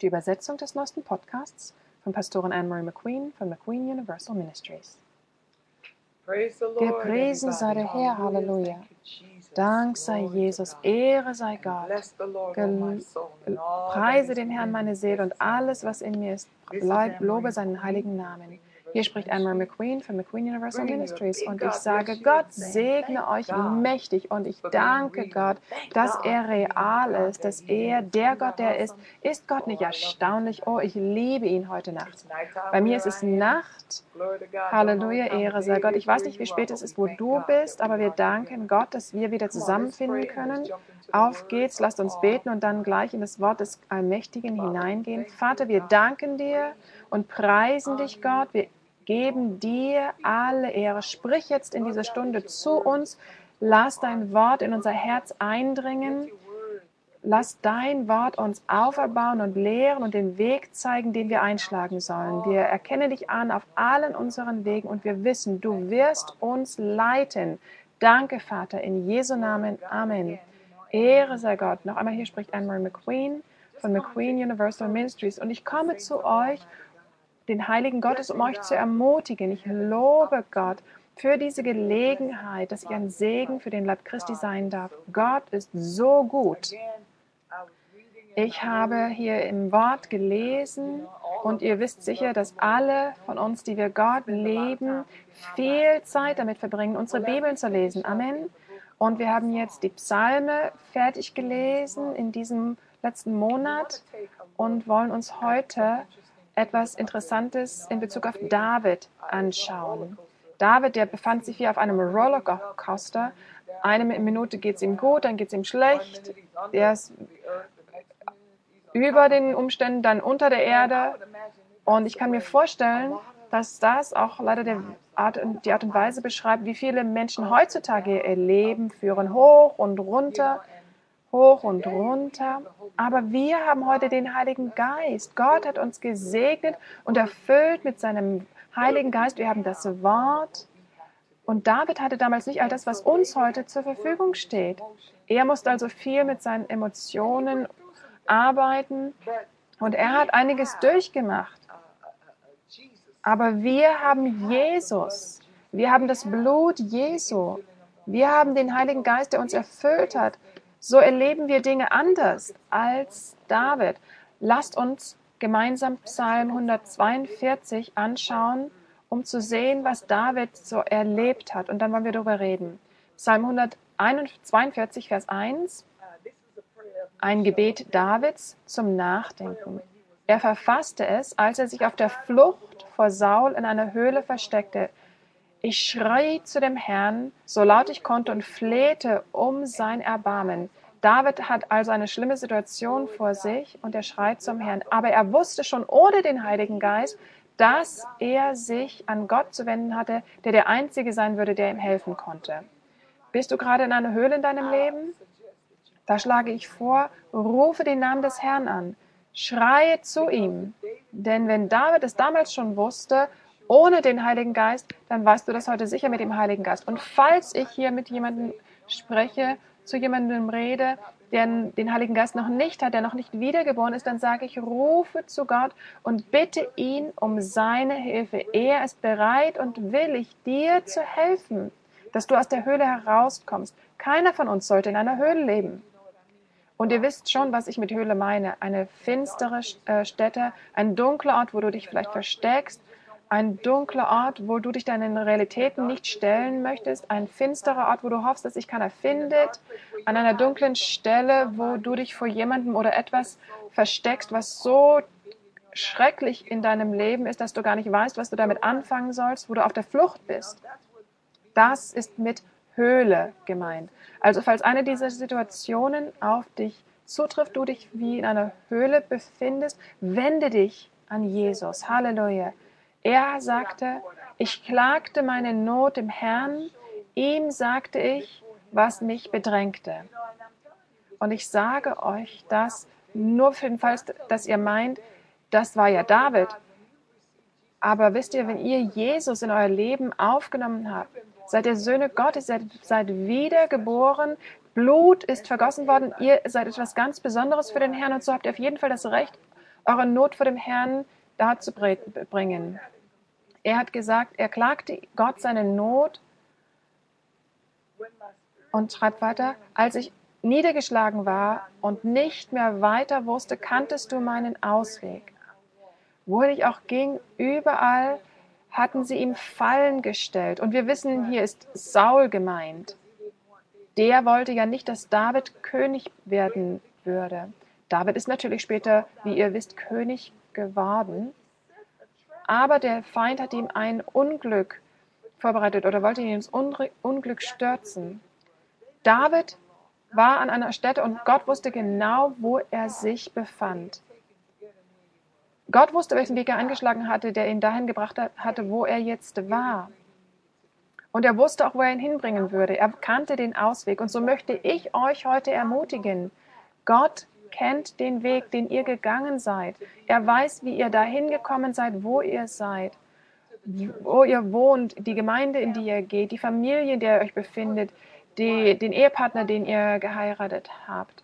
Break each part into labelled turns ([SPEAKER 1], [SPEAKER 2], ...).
[SPEAKER 1] Die Übersetzung des neuesten Podcasts von Pastorin Anne-Marie McQueen von McQueen Universal Ministries. Gepriesen sei der Herr, Halleluja. Dank sei Jesus, Ehre sei Gott. Gel preise den Herrn meine Seele und alles, was in mir ist, lobe seinen heiligen Namen. Hier spricht Anne McQueen von McQueen Universal Ministries und ich sage, Gott segne euch mächtig und ich danke Gott, dass er real ist, dass er der Gott, der ist. Ist Gott nicht erstaunlich? Oh, ich liebe ihn heute Nacht. Bei mir ist es Nacht. Halleluja, Ehre sei Gott. Ich weiß nicht, wie spät es ist, wo du bist, aber wir danken Gott, dass wir wieder zusammenfinden können. Auf geht's, lasst uns beten und dann gleich in das Wort des Allmächtigen hineingehen. Vater, wir danken dir und preisen dich, Gott. Wir geben dir alle Ehre. Sprich jetzt in dieser Stunde zu uns. Lass dein Wort in unser Herz eindringen. Lass dein Wort uns auferbauen und lehren und den Weg zeigen, den wir einschlagen sollen. Wir erkennen dich an auf allen unseren Wegen und wir wissen, du wirst uns leiten. Danke, Vater, in Jesu Namen. Amen. Ehre sei Gott. Noch einmal hier spricht Anne-Marie McQueen von McQueen Universal Ministries und ich komme zu euch den Heiligen Gottes, um euch zu ermutigen. Ich lobe Gott für diese Gelegenheit, dass ich ein Segen für den Leib Christi sein darf. Gott ist so gut. Ich habe hier im Wort gelesen und ihr wisst sicher, dass alle von uns, die wir Gott leben, viel Zeit damit verbringen, unsere Bibeln zu lesen. Amen. Und wir haben jetzt die Psalme fertig gelesen in diesem letzten Monat und wollen uns heute etwas Interessantes in Bezug auf David anschauen. David, der befand sich hier auf einem Rollercoaster. Eine Minute geht es ihm gut, dann geht es ihm schlecht. Er ist über den Umständen, dann unter der Erde. Und ich kann mir vorstellen, dass das auch leider Art, die Art und Weise beschreibt, wie viele Menschen heutzutage ihr Leben führen, hoch und runter hoch und runter. Aber wir haben heute den Heiligen Geist. Gott hat uns gesegnet und erfüllt mit seinem Heiligen Geist. Wir haben das Wort. Und David hatte damals nicht all das, was uns heute zur Verfügung steht. Er musste also viel mit seinen Emotionen arbeiten und er hat einiges durchgemacht. Aber wir haben Jesus. Wir haben das Blut Jesu. Wir haben den Heiligen Geist, der uns erfüllt hat. So erleben wir Dinge anders als David. Lasst uns gemeinsam Psalm 142 anschauen, um zu sehen, was David so erlebt hat. Und dann wollen wir darüber reden. Psalm 142, Vers 1. Ein Gebet Davids zum Nachdenken. Er verfasste es, als er sich auf der Flucht vor Saul in einer Höhle versteckte. Ich schrie zu dem Herrn, so laut ich konnte, und flehte um sein Erbarmen. David hat also eine schlimme Situation vor sich und er schreit zum Herrn. Aber er wusste schon ohne den Heiligen Geist, dass er sich an Gott zu wenden hatte, der der Einzige sein würde, der ihm helfen konnte. Bist du gerade in einer Höhle in deinem Leben? Da schlage ich vor, rufe den Namen des Herrn an, schreie zu ihm. Denn wenn David es damals schon wusste ohne den Heiligen Geist, dann weißt du das heute sicher mit dem Heiligen Geist. Und falls ich hier mit jemandem spreche, zu jemandem rede, der den Heiligen Geist noch nicht hat, der noch nicht wiedergeboren ist, dann sage ich, rufe zu Gott und bitte ihn um seine Hilfe. Er ist bereit und willig, dir zu helfen, dass du aus der Höhle herauskommst. Keiner von uns sollte in einer Höhle leben. Und ihr wisst schon, was ich mit Höhle meine. Eine finstere äh, Stätte, ein dunkler Ort, wo du dich vielleicht versteckst, ein dunkler Ort, wo du dich deinen Realitäten nicht stellen möchtest, ein finsterer Ort, wo du hoffst, dass sich keiner findet, an einer dunklen Stelle, wo du dich vor jemandem oder etwas versteckst, was so schrecklich in deinem Leben ist, dass du gar nicht weißt, was du damit anfangen sollst, wo du auf der Flucht bist. Das ist mit Höhle gemeint. Also falls eine dieser Situationen auf dich zutrifft, du dich wie in einer Höhle befindest, wende dich an Jesus. Halleluja. Er sagte, ich klagte meine Not dem Herrn, ihm sagte ich, was mich bedrängte. Und ich sage euch das nur für den Fall, dass ihr meint, das war ja David. Aber wisst ihr, wenn ihr Jesus in euer Leben aufgenommen habt, seid ihr Söhne Gottes, seid, seid wiedergeboren, Blut ist vergossen worden, ihr seid etwas ganz Besonderes für den Herrn und so habt ihr auf jeden Fall das Recht, eure Not vor dem Herrn darzubringen. Er hat gesagt, er klagte Gott seine Not und schreibt weiter, als ich niedergeschlagen war und nicht mehr weiter wusste, kanntest du meinen Ausweg. Wohin ich auch ging, überall hatten sie ihm Fallen gestellt. Und wir wissen, hier ist Saul gemeint. Der wollte ja nicht, dass David König werden würde. David ist natürlich später, wie ihr wisst, König geworden. Aber der Feind hat ihm ein Unglück vorbereitet oder wollte ihn ins Unglück stürzen. David war an einer Stätte und Gott wusste genau, wo er sich befand. Gott wusste, welchen Weg er eingeschlagen hatte, der ihn dahin gebracht hatte, wo er jetzt war. Und er wusste auch, wo er ihn hinbringen würde. Er kannte den Ausweg. Und so möchte ich euch heute ermutigen. Gott kennt den Weg, den ihr gegangen seid. Er weiß, wie ihr dahin gekommen seid, wo ihr seid, wo ihr wohnt, die Gemeinde, in die ihr geht, die Familie, in der ihr euch befindet, die, den Ehepartner, den ihr geheiratet habt.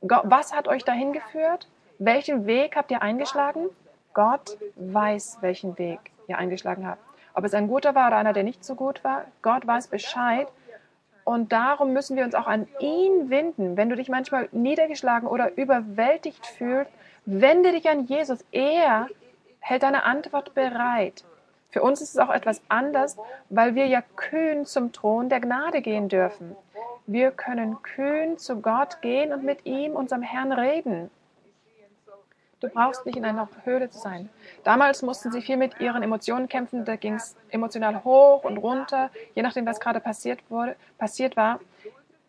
[SPEAKER 1] Was hat euch dahin geführt? Welchen Weg habt ihr eingeschlagen? Gott weiß, welchen Weg ihr eingeschlagen habt. Ob es ein guter war oder einer, der nicht so gut war, Gott weiß Bescheid. Und darum müssen wir uns auch an ihn wenden. Wenn du dich manchmal niedergeschlagen oder überwältigt fühlst, wende dich an Jesus. Er hält deine Antwort bereit. Für uns ist es auch etwas anders, weil wir ja kühn zum Thron der Gnade gehen dürfen. Wir können kühn zu Gott gehen und mit ihm, unserem Herrn, reden. Du brauchst nicht in einer Höhle zu sein. Damals mussten sie viel mit ihren Emotionen kämpfen. Da ging es emotional hoch und runter, je nachdem, was gerade passiert, wurde, passiert war.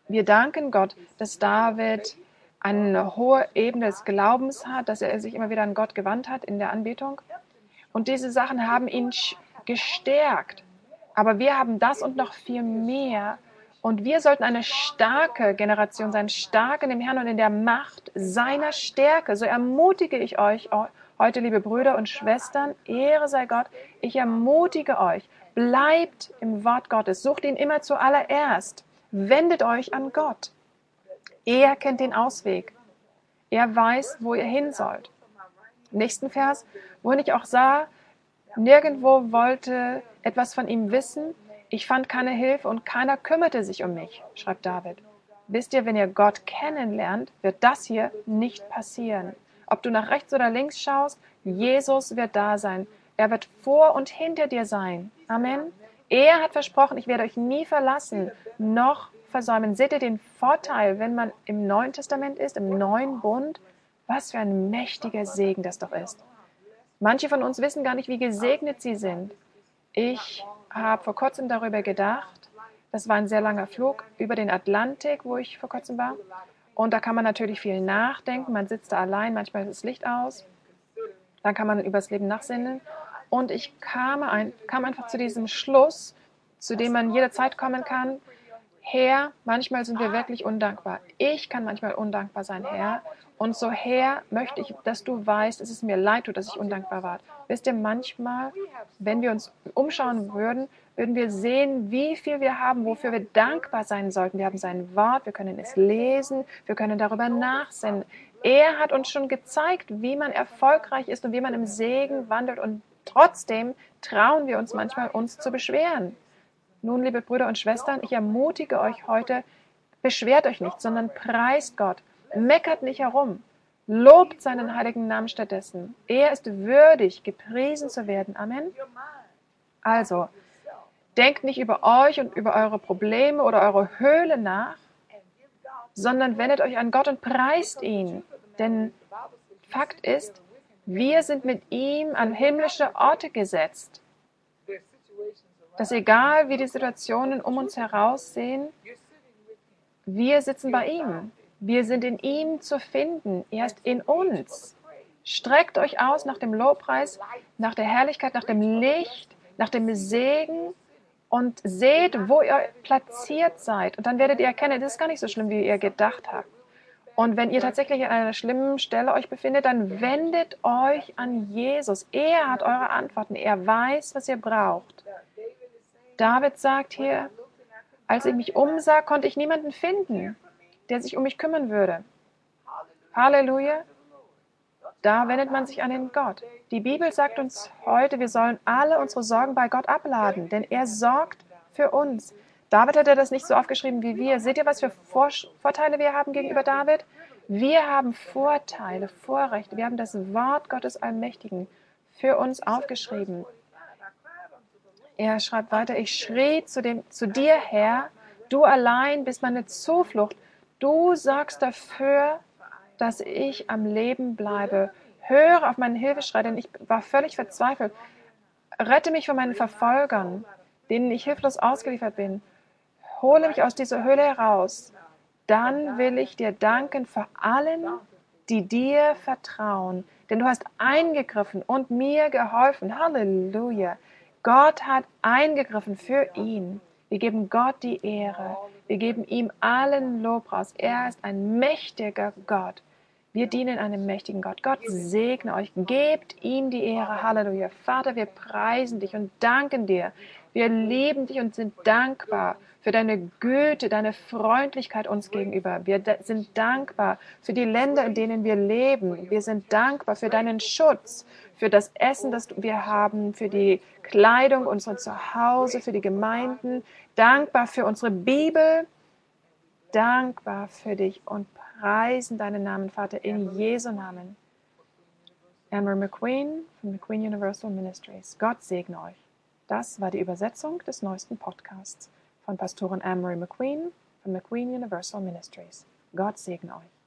[SPEAKER 1] Wir danken Gott, dass David eine hohe Ebene des Glaubens hat, dass er sich immer wieder an Gott gewandt hat in der Anbetung. Und diese Sachen haben ihn gestärkt. Aber wir haben das und noch viel mehr und wir sollten eine starke Generation sein, stark in dem Herrn und in der Macht seiner Stärke. So ermutige ich euch heute, liebe Brüder und Schwestern, Ehre sei Gott, ich ermutige euch, bleibt im Wort Gottes, sucht ihn immer zuallererst, wendet euch an Gott. Er kennt den Ausweg. Er weiß, wo ihr hin sollt. Nächsten Vers, wohin ich auch sah, nirgendwo wollte etwas von ihm wissen, ich fand keine Hilfe und keiner kümmerte sich um mich, schreibt David. Wisst ihr, wenn ihr Gott kennenlernt, wird das hier nicht passieren. Ob du nach rechts oder links schaust, Jesus wird da sein. Er wird vor und hinter dir sein. Amen. Er hat versprochen, ich werde euch nie verlassen, noch versäumen. Seht ihr den Vorteil, wenn man im Neuen Testament ist, im neuen Bund? Was für ein mächtiger Segen das doch ist. Manche von uns wissen gar nicht, wie gesegnet sie sind. Ich habe vor kurzem darüber gedacht. Das war ein sehr langer Flug über den Atlantik, wo ich vor kurzem war. Und da kann man natürlich viel nachdenken. Man sitzt da allein, manchmal ist das Licht aus. Dann kann man über das Leben nachsinnen. Und ich kam, ein, kam einfach zu diesem Schluss, zu dem man jederzeit kommen kann. Herr, manchmal sind wir wirklich undankbar. Ich kann manchmal undankbar sein, Herr. Und so, Herr, möchte ich, dass du weißt, dass es mir leid tut, dass ich undankbar war. Wisst ihr, manchmal, wenn wir uns umschauen würden, würden wir sehen, wie viel wir haben, wofür wir dankbar sein sollten. Wir haben sein Wort, wir können es lesen, wir können darüber nachsinnen. Er hat uns schon gezeigt, wie man erfolgreich ist und wie man im Segen wandelt. Und trotzdem trauen wir uns manchmal, uns zu beschweren. Nun, liebe Brüder und Schwestern, ich ermutige euch heute, beschwert euch nicht, sondern preist Gott Meckert nicht herum. Lobt seinen heiligen Namen stattdessen. Er ist würdig, gepriesen zu werden. Amen. Also, denkt nicht über euch und über eure Probleme oder eure Höhle nach, sondern wendet euch an Gott und preist ihn. Denn Fakt ist, wir sind mit ihm an himmlische Orte gesetzt. Dass egal wie die Situationen um uns heraus sehen, wir sitzen bei ihm. Wir sind in ihm zu finden. Er ist in uns. Streckt euch aus nach dem Lobpreis, nach der Herrlichkeit, nach dem Licht, nach dem Segen und seht, wo ihr platziert seid. Und dann werdet ihr erkennen, es ist gar nicht so schlimm, wie ihr gedacht habt. Und wenn ihr tatsächlich an einer schlimmen Stelle euch befindet, dann wendet euch an Jesus. Er hat eure Antworten. Er weiß, was ihr braucht. David sagt hier, als ich mich umsah, konnte ich niemanden finden der sich um mich kümmern würde. Halleluja. Da wendet man sich an den Gott. Die Bibel sagt uns heute, wir sollen alle unsere Sorgen bei Gott abladen, denn er sorgt für uns. David hat er das nicht so aufgeschrieben wie wir. Seht ihr, was für Vor Vorteile wir haben gegenüber David? Wir haben Vorteile, Vorrechte. Wir haben das Wort Gottes Allmächtigen für uns aufgeschrieben. Er schreibt weiter, ich schrie zu, dem, zu dir, Herr, du allein bist meine Zuflucht. Du sorgst dafür, dass ich am Leben bleibe. Höre auf meinen Hilfeschrei, denn ich war völlig verzweifelt. Rette mich von meinen Verfolgern, denen ich hilflos ausgeliefert bin. Hole mich aus dieser Höhle heraus. Dann will ich dir danken für allen, die dir vertrauen. Denn du hast eingegriffen und mir geholfen. Halleluja. Gott hat eingegriffen für ihn. Wir geben Gott die Ehre. Wir geben ihm allen Lobpreis. Er ist ein mächtiger Gott. Wir dienen einem mächtigen Gott. Gott segne euch. Gebt ihm die Ehre. Halleluja. Vater, wir preisen dich und danken dir. Wir lieben dich und sind dankbar für deine Güte, deine Freundlichkeit uns gegenüber. Wir sind dankbar für die Länder, in denen wir leben. Wir sind dankbar für deinen Schutz, für das Essen, das wir haben, für die Kleidung unserer Zuhause, für die Gemeinden. Dankbar für unsere Bibel. Dankbar für dich und preisen deinen Namen, Vater, in Jesu Namen. Amber McQueen von McQueen Universal Ministries. Gott segne euch. Das war die Übersetzung des neuesten Podcasts von Pastorin Anne-Marie McQueen von McQueen Universal Ministries. Gott segne euch.